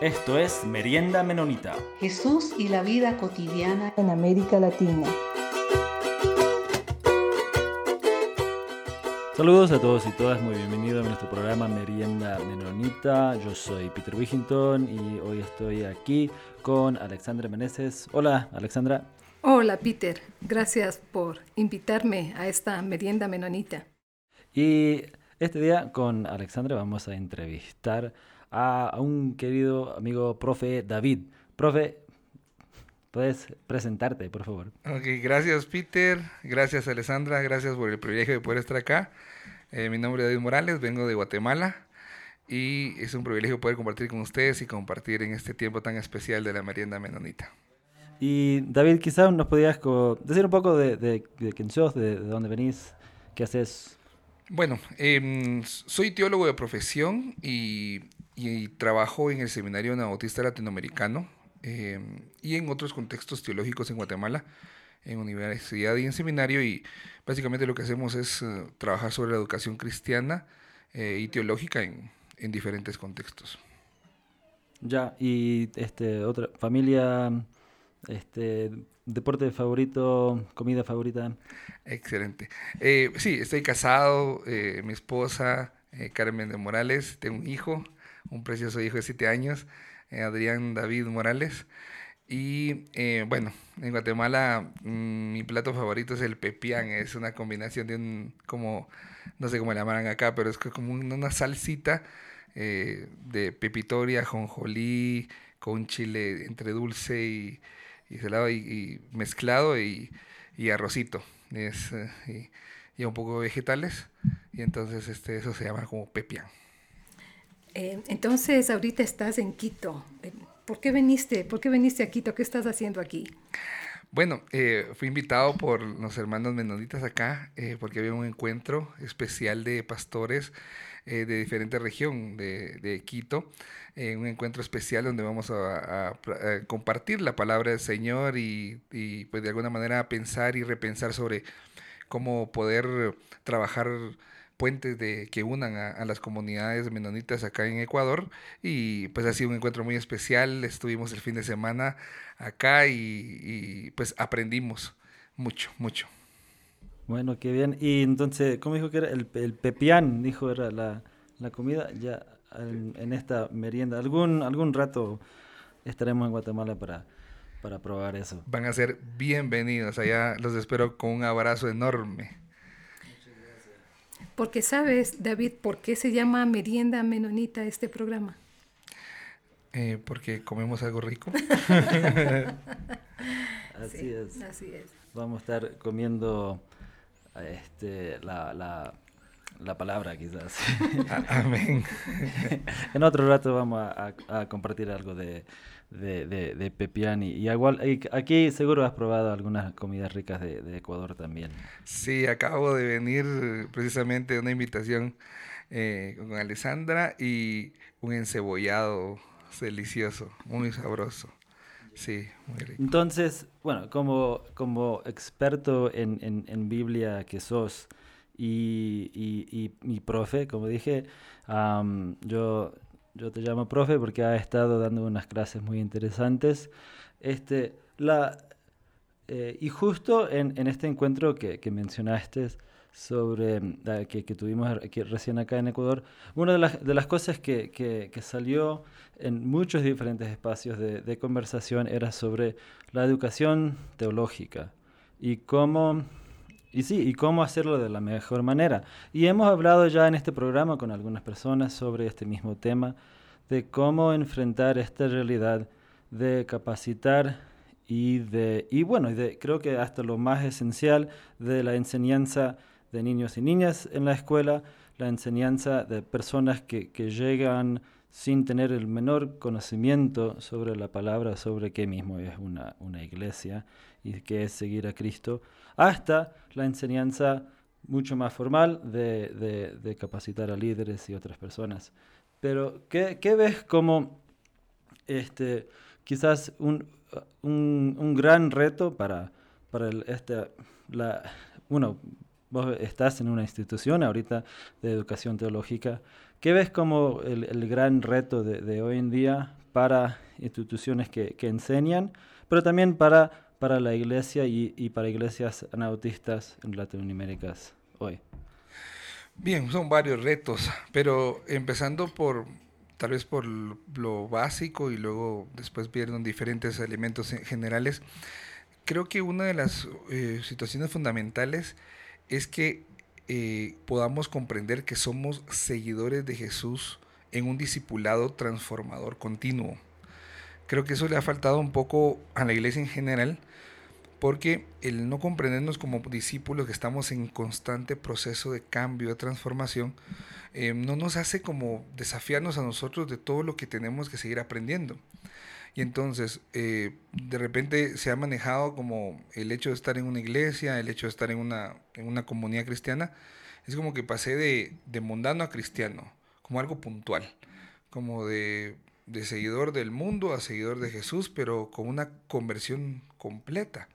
Esto es Merienda Menonita. Jesús y la vida cotidiana en América Latina. Saludos a todos y todas, muy bienvenidos a nuestro programa Merienda Menonita. Yo soy Peter Wigington y hoy estoy aquí con Alexandra Meneses. Hola, Alexandra. Hola, Peter. Gracias por invitarme a esta Merienda Menonita. Y este día con Alexandra vamos a entrevistar a, un querido amigo profe David. Profe, puedes presentarte, por favor. Ok, gracias Peter, gracias Alessandra, gracias por el privilegio de poder estar acá. Eh, mi nombre es David Morales, vengo de Guatemala y es un privilegio poder compartir con ustedes y compartir en este tiempo tan especial de la merienda menonita. Y David, quizás nos podías decir un poco de, de, quién sos, de, de dónde venís, qué haces. Bueno, eh, soy teólogo de profesión y y trabajo en el Seminario Anabautista Latinoamericano em, y en otros contextos teológicos en Guatemala, en universidad y en seminario. Y básicamente lo que hacemos es eh, trabajar sobre la educación cristiana eh, y teológica en, en, diferentes contextos. Ya, y este, otra familia, este, deporte favorito, comida favorita. Excelente. Eh, sí, estoy casado, mi esposa, Carmen de Morales, tengo un hijo un precioso hijo de siete años, eh, Adrián David Morales. Y eh, bueno, en Guatemala mm, mi plato favorito es el pepián, es una combinación de un, como, no sé cómo le llamarán acá, pero es como una salsita eh, de pepitoria, jonjolí, con chile entre dulce y, y salado y, mezclado y, arrocito. Es, y, y, un poco de vegetales y entonces este, eso se llama como pepián. Eh, entonces, ahorita estás en Quito. Eh, ¿Por qué viniste? ¿Por qué viniste a Quito? ¿Qué estás haciendo aquí? Bueno, eh, fui invitado por los hermanos menonitas acá porque había un encuentro especial de pastores de diferente región de, Quito. un encuentro especial donde vamos a, compartir la palabra del Señor y, y, pues de alguna manera pensar y repensar sobre cómo poder trabajar puentes de, que unan a, las comunidades menonitas acá en Ecuador. Y pues ha sido un encuentro muy especial. Estuvimos el fin de semana acá y, pues aprendimos mucho, mucho. Bueno, qué bien. Y entonces, ¿cómo dijo que era? El, el pepián, dijo, era la, la comida ya en, esta merienda. Algún, algún rato estaremos en Guatemala para, para probar eso. Van a ser bienvenidos. Allá los espero con un abrazo enorme. Porque sabes, David, ¿por qué se llama Merienda Menonita este programa? Eh, porque comemos algo rico. así es. Así es. Vamos a estar comiendo este, la, la, la palabra quizás. Amén. en otro rato vamos a compartir algo de, de, de, de Pepiani. Y igual, aquí seguro has probado algunas comidas ricas de, de, Ecuador también. Sí, acabo de venir precisamente de una invitación eh, con Alessandra y un encebollado delicioso, muy sabroso. Sí, muy rico. Entonces, bueno, como, como experto en, en, en Biblia que sos y, y, y, profe, como dije, yo yo te llamo profe porque ha estado dando unas clases muy interesantes. Este, la, eh, y justo en, en, este encuentro que, que mencionaste sobre que, que, tuvimos aquí, recién acá en Ecuador, una de las, de las cosas que, que, salió en muchos diferentes espacios de, de conversación era sobre la educación teológica y cómo y sí, y cómo hacerlo de la mejor manera. Y hemos hablado ya en este programa con algunas personas sobre este mismo tema, de cómo enfrentar esta realidad de capacitar y de, y bueno, de, creo que hasta lo más esencial de la enseñanza de niños y niñas en la escuela, la enseñanza de personas que, que llegan sin tener el menor conocimiento sobre la palabra, sobre qué mismo es una, una iglesia y qué es seguir a Cristo, hasta la enseñanza mucho más formal de, de, capacitar a líderes y otras personas. Pero, ¿qué, ves como este, quizás un, un, un gran reto para, para el, este, la, uno, vos estás en una institución ahorita de educación teológica, ¿qué ves como el, el gran reto de, de, hoy en día para instituciones que, que enseñan, pero también para, para la iglesia y, y para iglesias anautistas en Latinoamérica hoy? Bien, son varios retos, pero empezando por tal vez por lo básico y luego después vieron diferentes elementos generales, creo que una de las eh, situaciones fundamentales es que eh, podamos comprender que somos seguidores de Jesús en un discipulado transformador continuo. Creo que eso le ha faltado un poco a la iglesia en general, porque el no comprendernos como discípulos que estamos en constante proceso de cambio, de transformación, eh, no nos hace como desafiarnos a nosotros de todo lo que tenemos que seguir aprendiendo. Y entonces, eh, de repente se ha manejado como el hecho de estar en una iglesia, el hecho de estar en una, en una comunidad cristiana, es como que pasé de, de mundano a cristiano, como algo puntual, como de, de seguidor del mundo a seguidor de Jesús, pero con una conversión completa.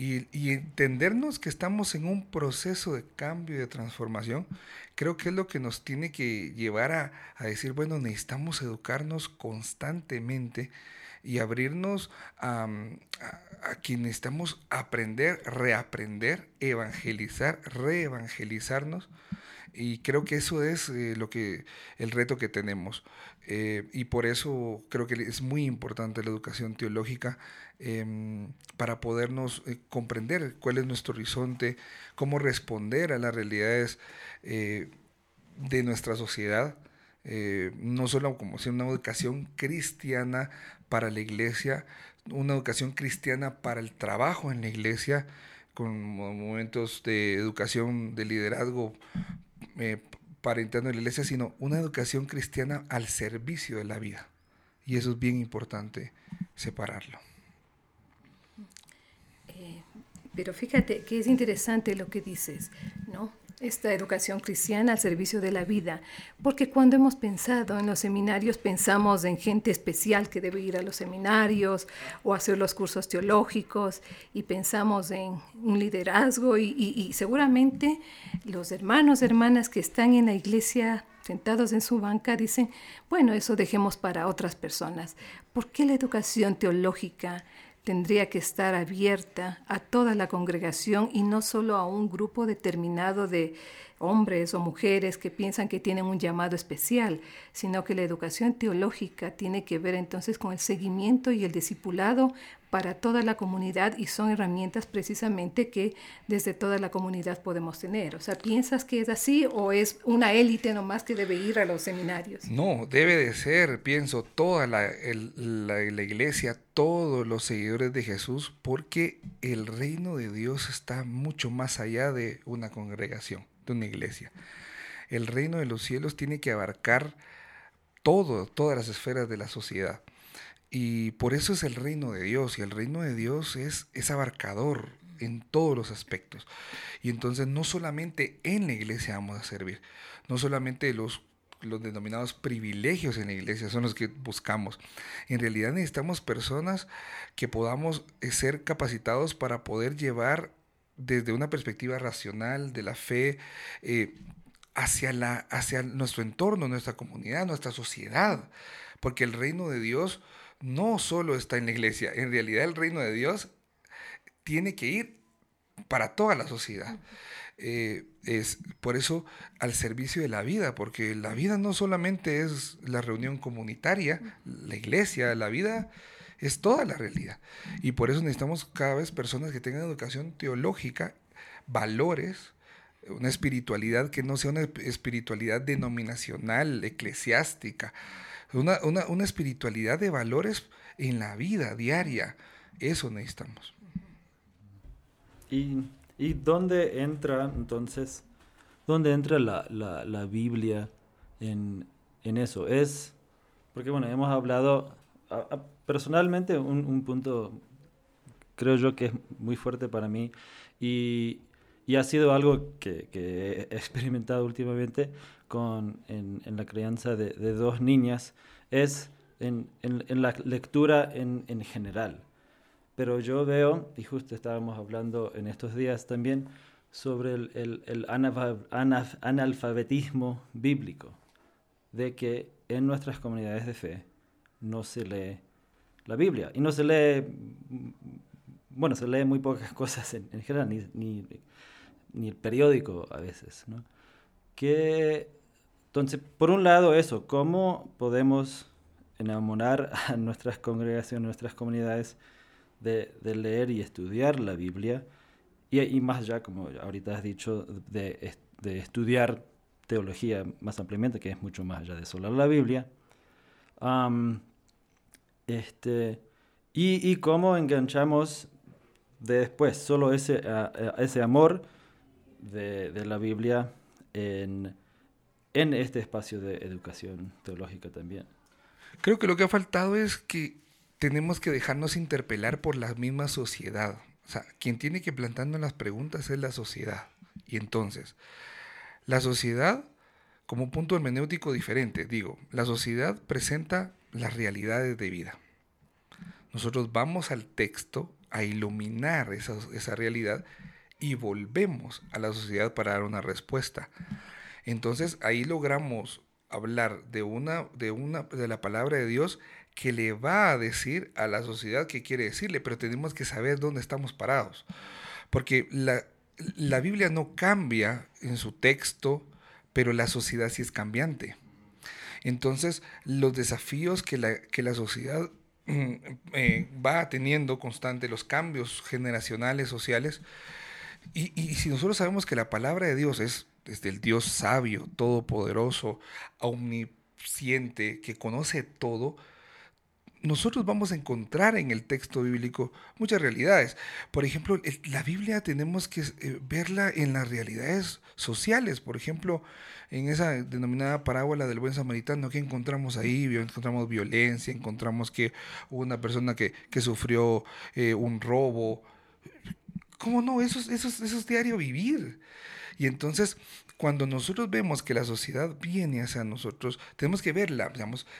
Y, entendernos que estamos en un proceso de cambio y de transformación, creo que es lo que nos tiene que llevar a, decir, bueno, necesitamos educarnos constantemente y abrirnos a, a, quien necesitamos aprender, reaprender, evangelizar, reevangelizarnos. Y creo que eso es eh, lo que el reto que tenemos. Eh, y por eso creo que es muy importante la educación teológica Em, para podernos eh, comprender cuál es nuestro horizonte, cómo responder a las realidades eh, de nuestra sociedad, eh, no solo como si una educación cristiana para la iglesia, una educación cristiana para el trabajo en la iglesia, con momentos de educación de liderazgo para interno de la iglesia, sino una educación cristiana al servicio de la vida. Y eso es bien importante separarlo. Pero fíjate que es interesante lo que dices, ¿no? Esta educación cristiana al servicio de la vida, porque cuando hemos pensado en los seminarios pensamos en gente especial que debe ir a los seminarios o hacer los cursos teológicos y pensamos en un liderazgo y, seguramente los hermanos, hermanas que están en la iglesia sentados en su banca dicen, bueno, eso dejemos para otras personas. ¿Por qué la educación teológica tendría que estar abierta a toda la congregación y no solo a un grupo determinado de hombres o mujeres que piensan que tienen un llamado especial, sino que la educación teológica tiene que ver entonces con el seguimiento y el discipulado para toda la comunidad y son herramientas precisamente que desde toda la comunidad podemos tener. O sea, ¿piensas que es así o es una élite nomás que debe ir a los seminarios? No, debe de ser, pienso, toda la, la, iglesia, todos los seguidores de Jesús, porque el reino de Dios está mucho más allá de una congregación, de una iglesia. El reino de los cielos tiene que abarcar todo, todas las esferas de la sociedad. Y por eso es el reino de Dios, y el reino de Dios es, es abarcador en todos los aspectos. Y entonces no solamente en la iglesia vamos a servir, no solamente los, los denominados privilegios en la iglesia son los que buscamos. En realidad necesitamos personas que podamos eh, ser capacitados para poder llevar desde una perspectiva racional de la fe eh, hacia, la, hacia nuestro entorno, nuestra comunidad, nuestra sociedad. Porque el reino de Dios no solo está en la iglesia, en realidad el reino de Dios tiene que ir para toda la sociedad. Eh, es por eso al servicio de la vida, porque la vida no solamente es la reunión comunitaria, la iglesia, la vida es toda la realidad. Y por eso necesitamos cada vez personas que tengan educación teológica, valores, una espiritualidad que no sea una espiritualidad denominacional, eclesiástica, una, una, una espiritualidad de valores en la vida diaria. Eso necesitamos. ¿Y, y dónde entra entonces, dónde entra la, la, la Biblia en, en, eso? Es, porque bueno, hemos hablado, personalmente un, un, punto creo yo que es muy fuerte para mí y, ha sido algo que, he experimentado últimamente con, en, la crianza de, dos niñas, es en, la lectura en, general. Pero yo veo, y justo estábamos hablando en estos días también, sobre el analfabetismo bíblico, de que en nuestras comunidades de fe no se lee la Biblia. Y no se lee, bueno, se lee muy pocas cosas en, general, ni, ni, el periódico a veces. ¿no? Que, entonces, por un lado eso, ¿cómo podemos enamorar a nuestras congregaciones, nuestras comunidades de, leer y estudiar la Biblia? Y, más allá, como ahorita has dicho, de, de estudiar teología más ampliamente, que es mucho más allá de solo la Biblia. Este, y, y, cómo enganchamos después solo ese, ese amor de, de, la Biblia en, en este espacio de educación teológica también. Creo que lo que ha faltado es que tenemos que dejarnos interpelar por la misma sociedad. O sea, quien tiene que plantarnos las preguntas es la sociedad. Y entonces, la sociedad, como punto hermenéutico diferente, digo, la sociedad presenta las realidades de vida. Nosotros vamos al texto a iluminar esa, esa realidad y volvemos a la sociedad para dar una respuesta. Entonces ahí logramos hablar de una, de una, de la palabra de Dios que le va a decir a la sociedad qué quiere decirle, pero tenemos que saber dónde estamos parados. Porque la, la Biblia no cambia en su texto, pero la sociedad sí es cambiante. Entonces, los desafíos que la, que la sociedad mm, eh, va teniendo constante, los cambios generacionales, sociales, y, y, si nosotros sabemos que la palabra de Dios es desde el Dios sabio, todopoderoso, omnisciente, que conoce todo, nosotros vamos a encontrar en el texto bíblico muchas realidades. Por ejemplo, la Biblia tenemos que eh, verla en las realidades sociales. Por ejemplo, en esa denominada parábola del buen samaritano, ¿qué encontramos ahí? Encontramos violencia, encontramos que hubo una persona que, sufrió eh, un robo. ¿Cómo no? Eso, eso, eso es diario vivir. Y entonces cuando nosotros vemos que la sociedad viene hacia nosotros, tenemos que verla,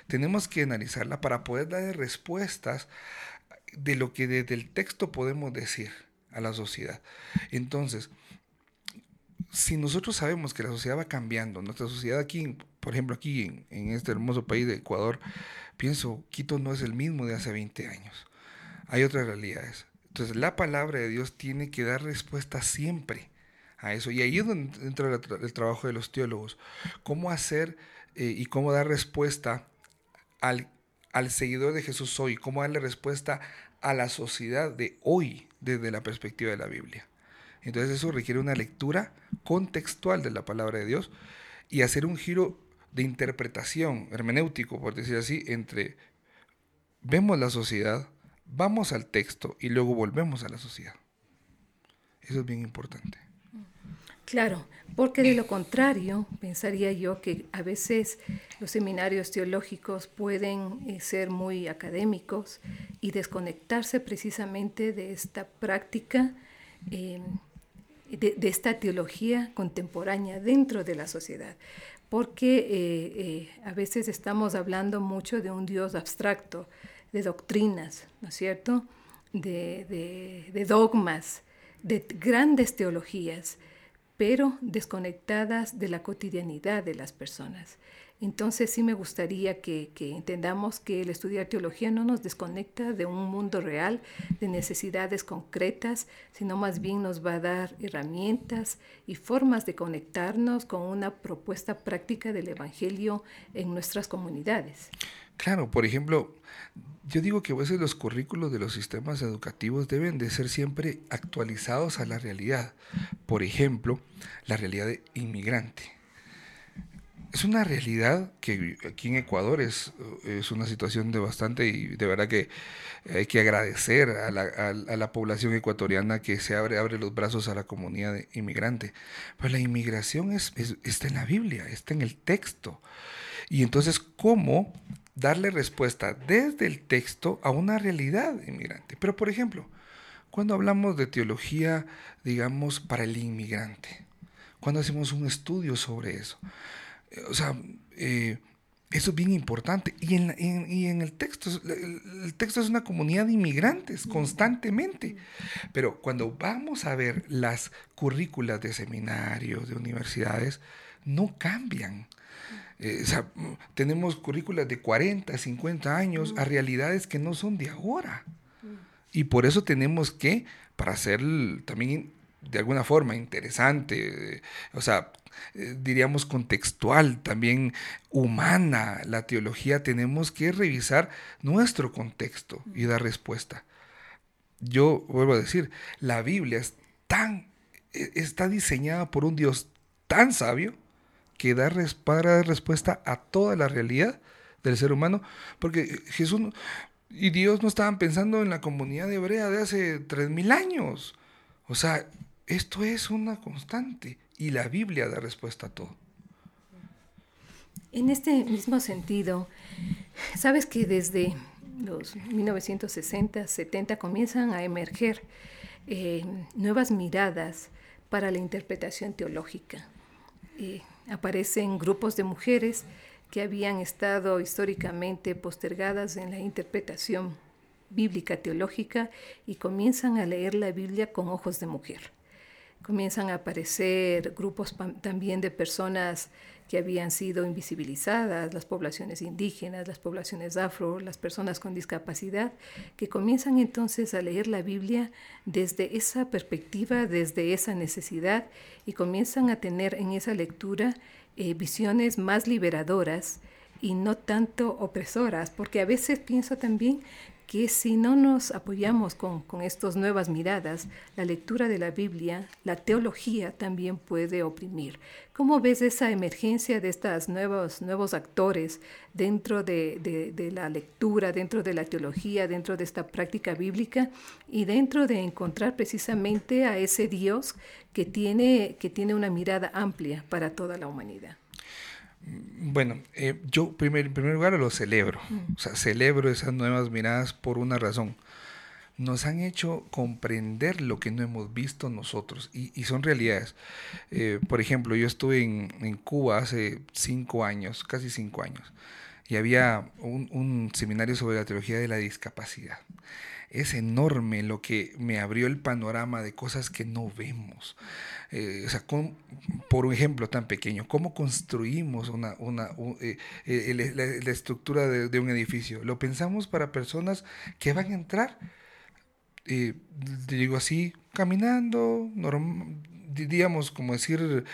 tenemos que analizarla para poder dar respuestas de lo que desde el texto podemos decir a la sociedad. Entonces, si nosotros sabemos que la sociedad va cambiando, nuestra sociedad aquí, por ejemplo, aquí en, en, este hermoso país de Ecuador, pienso, Quito no es el mismo de hace 20 años. Hay otras realidades. Entonces, la palabra de Dios tiene que dar respuesta siempre a eso. Y ahí es donde entra el, trabajo de los teólogos. Cómo hacer eh, y cómo dar respuesta al, al seguidor de Jesús hoy, cómo darle respuesta a la sociedad de hoy desde la perspectiva de la Biblia. Entonces eso requiere una lectura contextual de la palabra de Dios y hacer un giro de interpretación hermenéutico, por decir así, entre vemos la sociedad, vamos al texto y luego volvemos a la sociedad. Eso es bien importante. Claro, porque de lo contrario, pensaría yo que a veces los seminarios teológicos pueden eh, ser muy académicos y desconectarse precisamente de esta práctica, em, de, esta teología contemporánea dentro de la sociedad. Porque eh, eh, a veces estamos hablando mucho de un Dios abstracto, de doctrinas, ¿no es cierto? de dogmas, de grandes teologías pero desconectadas de la cotidianidad de las personas. Entonces sí me gustaría que, entendamos que el estudiar teología no nos desconecta de un mundo real, de necesidades concretas, sino más bien nos va a dar herramientas y formas de conectarnos con una propuesta práctica del Evangelio en nuestras comunidades. Claro, por ejemplo, yo digo que a veces los currículos de los sistemas educativos deben de ser siempre actualizados a la realidad. Por ejemplo, la realidad de inmigrante. Es una realidad que aquí en Ecuador es, es una situación de bastante y de verdad que hay que agradecer a la, a, la población ecuatoriana que se abre, abre los brazos a la comunidad de inmigrante. Pero la inmigración es, está en la Biblia, está en el texto. Y entonces, ¿cómo darle respuesta desde el texto a una realidad inmigrante. Pero, por ejemplo, cuando hablamos de teología, digamos, para el inmigrante, cuando hacemos un estudio sobre eso, eh, o sea, eh, Eso es bien importante. Y en, y en el texto, el, texto es una comunidad de inmigrantes constantemente. Pero cuando vamos a ver las currículas de seminarios, de universidades, no cambian. Eh, tenemos currículas de 40, 50 años a realidades que no son de ahora. Y por eso tenemos que, para hacer también de alguna forma interesante, o sea, eh, diríamos contextual, también humana, la teología, tenemos que revisar nuestro contexto y dar respuesta. Yo vuelvo a decir, la Biblia es tan, e, está diseñada por un Dios tan sabio que da para dar respuesta a toda la realidad del ser humano, porque Jesús y Dios no estaban pensando en la comunidad hebrea de hace tres mil años. O sea, esto es una constante y la Biblia da respuesta a todo. En este mismo sentido, sabes que desde los 1960, 70 comienzan a emerger eh, nuevas miradas para la interpretación teológica. Eh, aparecen grupos de mujeres que habían estado históricamente postergadas en la interpretación bíblica teológica y comienzan a leer la Biblia con ojos de mujer. Comienzan a aparecer grupos también de personas que habían sido invisibilizadas, las poblaciones indígenas, las poblaciones afro, las personas con discapacidad, que comienzan entonces a leer la Biblia desde esa perspectiva, desde esa necesidad, y comienzan a tener en esa lectura eh, visiones más liberadoras y no tanto opresoras, porque a veces pienso también que si no nos apoyamos con, con estas nuevas miradas, la lectura de la Biblia, la teología también puede oprimir. ¿Cómo ves esa emergencia de estos nuevos, nuevos actores dentro de, de, la lectura, dentro de la teología, dentro de esta práctica bíblica y dentro de encontrar precisamente a ese Dios que tiene, que tiene una mirada amplia para toda la humanidad? Bueno, eh, yo primer, en primer lugar lo celebro. Mm. O sea, celebro esas nuevas miradas por una razón. Nos han hecho comprender lo que no hemos visto nosotros y, son realidades. Eh, por ejemplo, yo estuve en, Cuba hace cinco años, casi cinco años, y había un, un seminario sobre la teología de la discapacidad es enorme lo que me abrió el panorama de cosas que no vemos. Eh, o sea, por un ejemplo tan pequeño, ¿cómo construimos una, una eh, eh, la, estructura de, un edificio? Lo pensamos para personas que van a entrar, digo así, caminando, diríamos, como decir,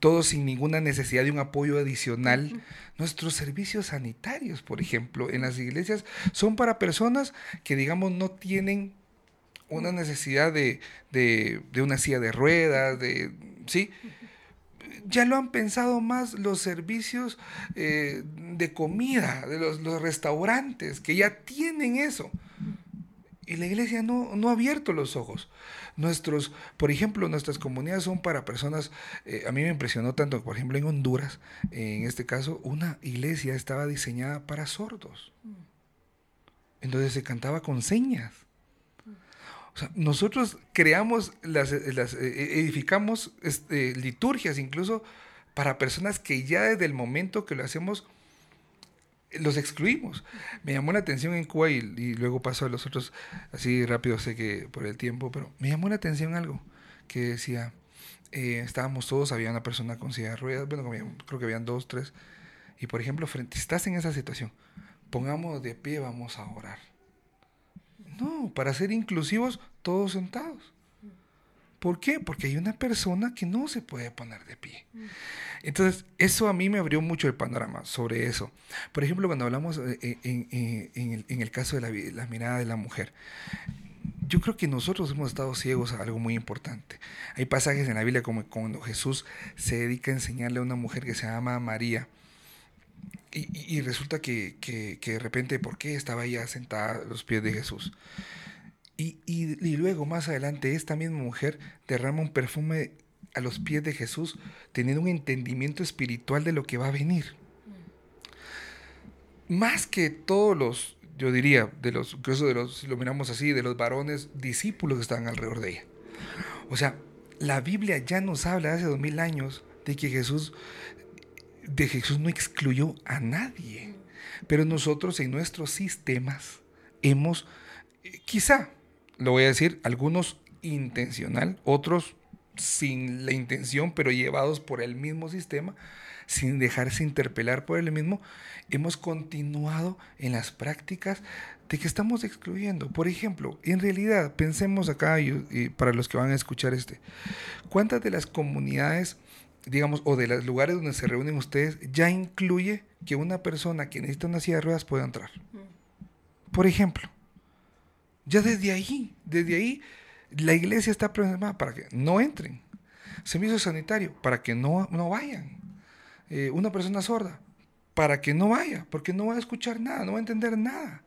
todo sin ninguna necesidad de un apoyo adicional. Nuestros servicios sanitarios, por ejemplo, en las iglesias son para personas que, digamos, no tienen una necesidad de, una silla de ruedas, de, ¿sí? Ya lo han pensado más los servicios eh, de comida, de los, los, restaurantes, que ya tienen eso. Y la iglesia no, no ha abierto los ojos. Nuestros, por ejemplo, nuestras comunidades son para personas, eh, a mí me impresionó tanto, por ejemplo, en Honduras, en este caso, una iglesia estaba diseñada para sordos. Entonces se cantaba con señas. O sea, nosotros creamos, las, las eh, edificamos este, liturgias incluso para personas que ya desde el momento que lo hacemos los excluimos. Me llamó la atención en Cuba y, luego pasó a los otros así rápido, sé que por el tiempo, pero me llamó la atención algo que decía, eh, estábamos todos, había una persona con silla de ruedas, bueno, creo que habían dos, tres, y por ejemplo, frente, estás en esa situación, pongamos de pie, vamos a orar. No, para ser inclusivos, todos sentados. ¿Por qué? Porque hay una persona que no se puede poner de pie. Entonces, eso a mí me abrió mucho el panorama sobre eso. Por ejemplo, cuando hablamos eh, eh, eh, en, el, caso de la, mirada de la mujer, yo creo que nosotros hemos estado ciegos a algo muy importante. Hay pasajes en la Biblia como cuando Jesús se dedica a enseñarle a una mujer que se llama María. Y, resulta que, que, que, de repente, ¿por qué estaba ella sentada a los pies de Jesús? Y, luego más adelante esta misma mujer derrama un perfume a los pies de Jesús, teniendo un entendimiento espiritual de lo que va a venir. Más que todos los, yo diría, de los, incluso de los, si lo miramos así, de los varones discípulos que estaban alrededor de ella. O sea, la Biblia ya nos habla hace dos mil años de que Jesús de Jesús no excluyó a nadie. Pero nosotros en nuestros sistemas hemos, eh, quizá, lo voy a decir, algunos intencional, otros sin la intención, pero llevados por el mismo sistema, sin dejarse interpelar por el mismo, hemos continuado en las prácticas de que estamos excluyendo. Por ejemplo, en realidad, pensemos acá, y, para los que van a escuchar este, ¿cuántas de las comunidades, digamos, o de los lugares donde se reúnen ustedes, ya incluye que una persona que necesita una silla de ruedas pueda entrar? Por ejemplo, ya desde ahí, desde ahí, la iglesia está programada para que no entren. Servicio sanitario, para que no, no vayan. Eh, una persona sorda, para que no vaya, porque no va a escuchar nada, no va a entender nada.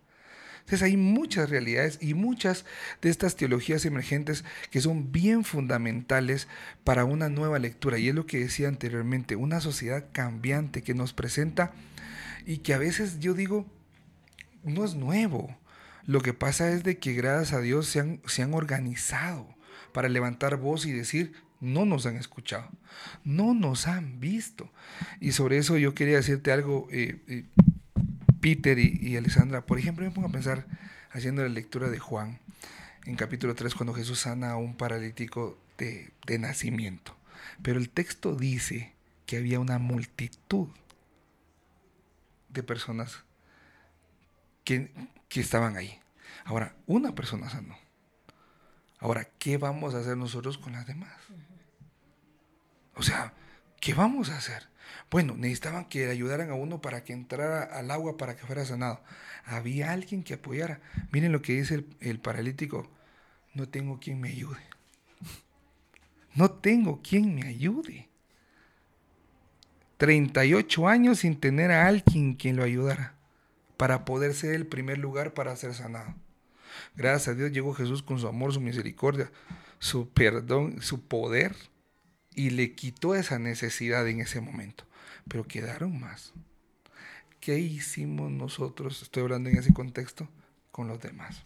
Entonces hay muchas realidades y muchas de estas teologías emergentes que son bien fundamentales para una nueva lectura. Y es lo que decía anteriormente, una sociedad cambiante que nos presenta y que a veces yo digo, no es nuevo. Lo que pasa es de que gracias a Dios se han, se han organizado para levantar voz y decir, no nos han escuchado, no nos han visto. Y sobre eso yo quería decirte algo, eh, eh, Peter y, Alessandra. Por ejemplo, me pongo a pensar haciendo la lectura de Juan en capítulo 3 cuando Jesús sana a un paralítico de, nacimiento. Pero el texto dice que había una multitud de personas que, que estaban ahí. Ahora, una persona sanó. Ahora, ¿qué vamos a hacer nosotros con las demás? O sea, ¿qué vamos a hacer? Bueno, necesitaban que ayudaran a uno para que entrara al agua para que fuera sanado. Había alguien que apoyara. Miren lo que dice el, paralítico. No tengo quien me ayude. No tengo quien me ayude. 38 años sin tener a alguien quien lo ayudara para poder ser el primer lugar para ser sanado. Gracias a Dios llegó Jesús con su amor, su misericordia, su perdón, su poder y le quitó esa necesidad en ese momento. Pero quedaron más. ¿Qué hicimos nosotros, estoy hablando en ese contexto, con los demás?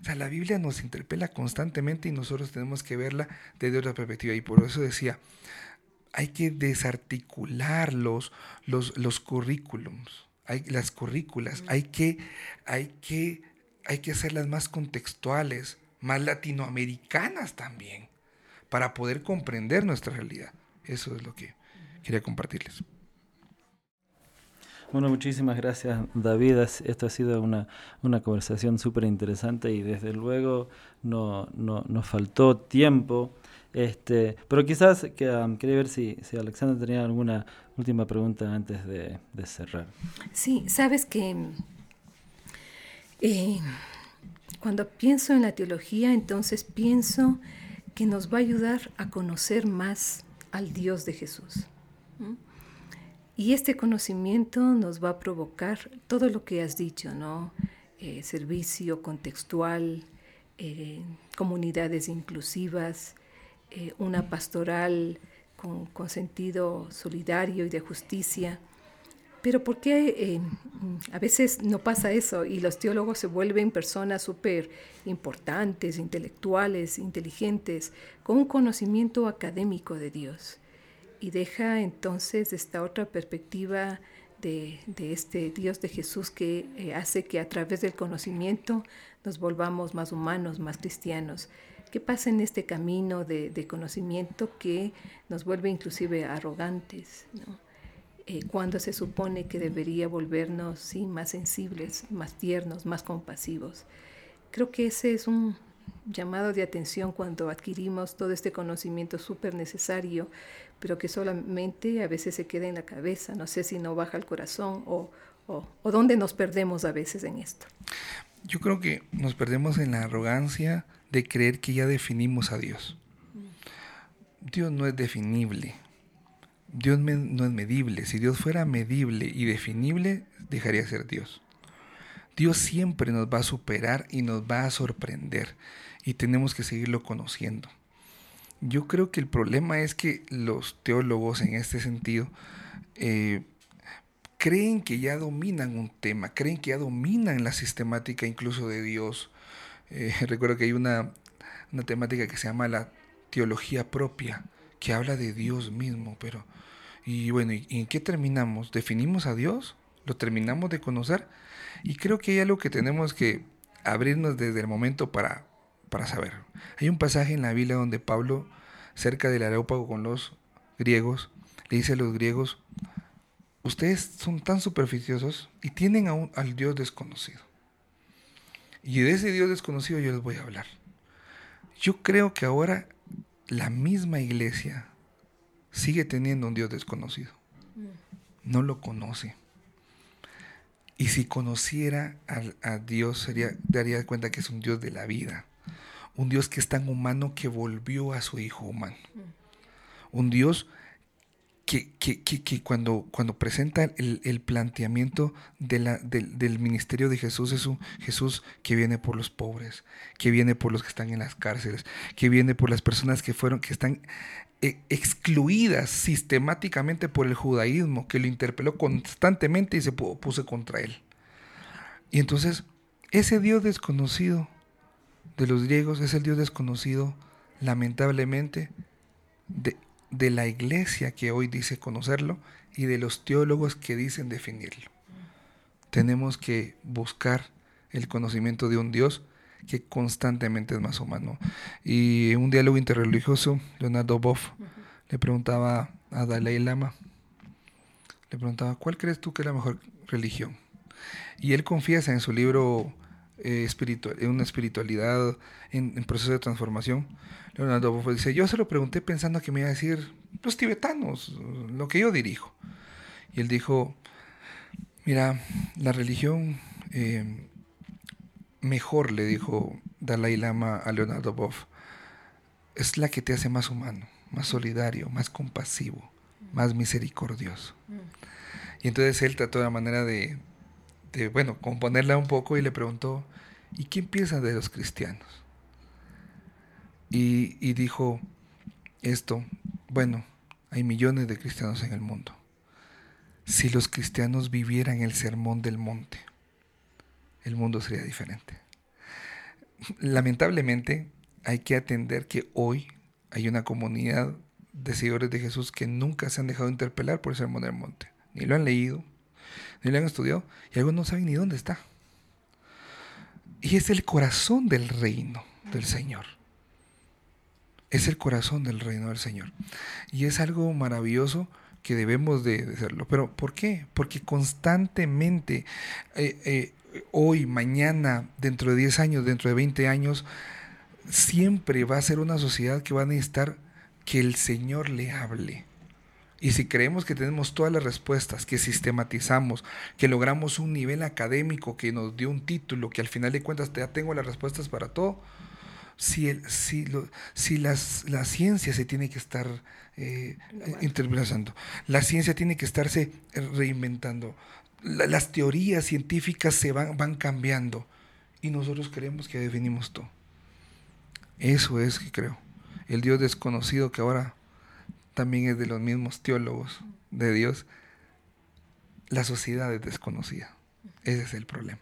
O sea, la Biblia nos interpela constantemente y nosotros tenemos que verla desde otra perspectiva. Y por eso decía, hay que desarticular los, los, los currículums, hay, las currículas, hay que, hay, que, hay que hacerlas más contextuales, más latinoamericanas también para poder comprender nuestra realidad. Eso es lo que quería compartirles. Bueno, muchísimas gracias David. Esto ha sido una, conversación súper interesante y desde luego no, nos faltó tiempo. Este, pero quizás um, quería ver si, si Alexandra tenía alguna última pregunta antes de, cerrar. Sí, sabes que eh, cuando pienso en la teología, entonces pienso que nos va a ayudar a conocer más al Dios de Jesús. Y este conocimiento nos va a provocar todo lo que has dicho, ¿no? Eh, servicio contextual, eh, comunidades inclusivas, eh, una pastoral con, sentido solidario y de justicia, pero ¿por qué eh, a veces no pasa eso y los teólogos se vuelven personas súper importantes, intelectuales, inteligentes, con un conocimiento académico de Dios? Y deja entonces esta otra perspectiva de, este Dios de Jesús que eh, hace que a través del conocimiento nos volvamos más humanos, más cristianos. ¿Qué pasa en este camino de, conocimiento que nos vuelve inclusive arrogantes? ¿no? Eh, cuando se supone que debería volvernos sí, más sensibles, más tiernos, más compasivos. Creo que ese es un llamado de atención cuando adquirimos todo este conocimiento súper necesario, pero que solamente a veces se queda en la cabeza. No sé si no baja el corazón o, o dónde nos perdemos a veces en esto. Yo creo que nos perdemos en la arrogancia de creer que ya definimos a Dios. Dios no es definible. Dios no es medible. Si Dios fuera medible y definible, dejaría de ser Dios. Dios siempre nos va a superar y nos va a sorprender y tenemos que seguirlo conociendo. Yo creo que el problema es que los teólogos en este sentido eh, creen que ya dominan un tema, creen que ya dominan la sistemática incluso de Dios. Eh, recuerdo que hay una, una temática que se llama la teología propia, que habla de Dios mismo, pero Y bueno, ¿y en qué terminamos? ¿Definimos a Dios? ¿Lo terminamos de conocer? Y creo que hay algo que tenemos que abrirnos desde el momento para, para saber. Hay un pasaje en la Biblia donde Pablo, cerca del areópago con los griegos, le dice a los griegos, ustedes son tan superficiosos y tienen a al Dios desconocido. Y de ese Dios desconocido yo les voy a hablar. Yo creo que ahora la misma iglesia sigue teniendo un Dios desconocido. No lo conoce. Y si conociera a, Dios, sería, daría cuenta que es un Dios de la vida. Un Dios que es tan humano que volvió a su Hijo humano. Un Dios que, que, que, cuando, cuando presenta el, planteamiento de la, del ministerio de Jesús es un Jesús que viene por los pobres, que viene por los que están en las cárceles, que viene por las personas que fueron, que están eh, excluidas sistemáticamente por el judaísmo, que lo interpeló constantemente y se puso contra él. Y entonces, ese Dios desconocido de los griegos es el Dios desconocido, lamentablemente, de, de la iglesia que hoy dice conocerlo y de los teólogos que dicen definirlo. Tenemos que buscar el conocimiento de un Dios que constantemente es más humano. Y en un diálogo interreligioso, Leonardo Boff le preguntaba a Dalai Lama, le preguntaba, ¿cuál crees tú que es la mejor religión? Y él confiesa en su libro eh, espiritual, una espiritualidad en, proceso de transformación. Leonardo Boff dice, yo se lo pregunté pensando que me iba a decir los tibetanos, lo que yo dirijo. Y él dijo, mira, la religión eh, mejor, le dijo Dalai Lama a Leonardo Boff, es la que te hace más humano, más solidario, más compasivo, más misericordioso. Y entonces él trató de manera de, de, bueno, componerla un poco y le preguntó, ¿y quién piensa de los cristianos? Y, y dijo esto, bueno, hay millones de cristianos en el mundo. Si los cristianos vivieran el sermón del monte, el mundo sería diferente. Lamentablemente, hay que atender que hoy hay una comunidad de seguidores de Jesús que nunca se han dejado interpelar por el sermón del monte. Ni lo han leído, ni lo han estudiado, y algunos no saben ni dónde está. Y es el corazón del reino del Señor. Es el corazón del reino del Señor. Y es algo maravilloso que debemos de, hacerlo. Pero ¿por qué? Porque constantemente eh, eh, hoy, mañana, dentro de 10 años, dentro de 20 años, siempre va a ser una sociedad que va a necesitar que el Señor le hable. Y si creemos que tenemos todas las respuestas, que sistematizamos, que logramos un nivel académico que nos dio un título, que al final de cuentas ya tengo las respuestas para todo, si, el, si, lo, si las, la ciencia se tiene que estar eh, la ciencia tiene que estarse reinventando, las teorías científicas se van, van cambiando y nosotros creemos que definimos todo. Eso es que creo. El Dios desconocido que ahora también es de los mismos teólogos de Dios, la sociedad es desconocida. Ese es el problema.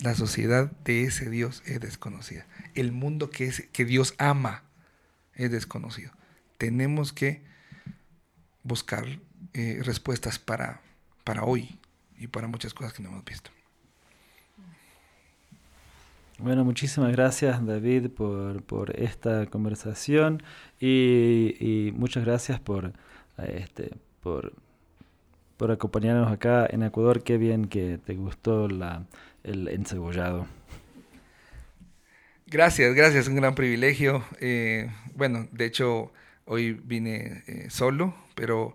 La sociedad de ese Dios es desconocida. El mundo que, es, que Dios ama es desconocido. Tenemos que buscar eh, respuestas para para hoy y para muchas cosas que no hemos visto. Bueno, muchísimas gracias David por, por esta conversación y, y, muchas gracias por, este, por, por acompañarnos acá en Ecuador. Qué bien que te gustó la, el encebollado. Gracias, gracias, un gran privilegio. Eh, bueno, de hecho, hoy vine eh, solo, pero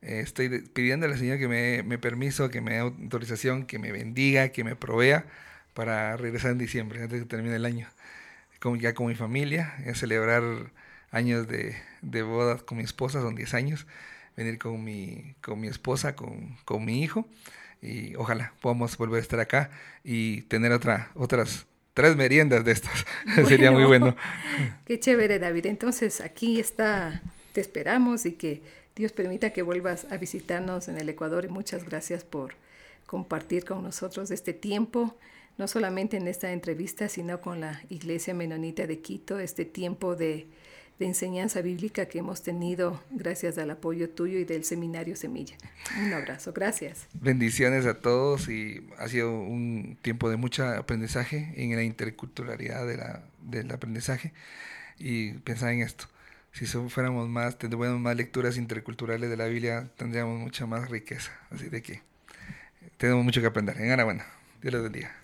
eh, estoy pidiendo al Señor que me dé permiso, que me dé autorización, que me bendiga, que me provea para regresar en diciembre, antes de que termine el año. ya con mi familia, a celebrar años de, de boda con mi esposa, son 10 años, venir con mi, con mi esposa, con, con mi hijo, y ojalá podamos volver a estar acá y tener otra, otras tres meriendas de estas. Sería muy bueno. Qué chévere, David. Entonces, aquí está, te esperamos y que Dios permita que vuelvas a visitarnos en el Ecuador y muchas gracias por compartir con nosotros este tiempo, no solamente en esta entrevista, sino con la Iglesia Menonita de Quito, este tiempo de, enseñanza bíblica que hemos tenido gracias al apoyo tuyo y del seminario Semilla. Un abrazo, gracias. Bendiciones a todos y ha sido un tiempo de mucho aprendizaje en la interculturalidad de la, del aprendizaje y pensar en esto. Si fuéramos más, tendríamos más lecturas interculturales de la Biblia, tendríamos mucha más riqueza. Así de que tenemos mucho que aprender. Enhorabuena. Dios les bendiga.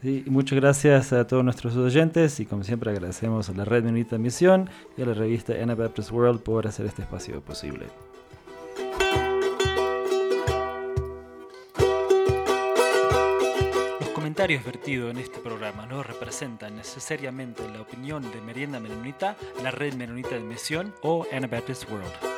Sí, muchas gracias a todos nuestros oyentes y como siempre agradecemos a la Red Menonita Misión y a la revista Anabaptist World por hacer este espacio posible. Los comentarios vertidos en este programa no representan necesariamente la opinión de Merienda Menonita, la Red Menonita de Misión o Anabaptist World.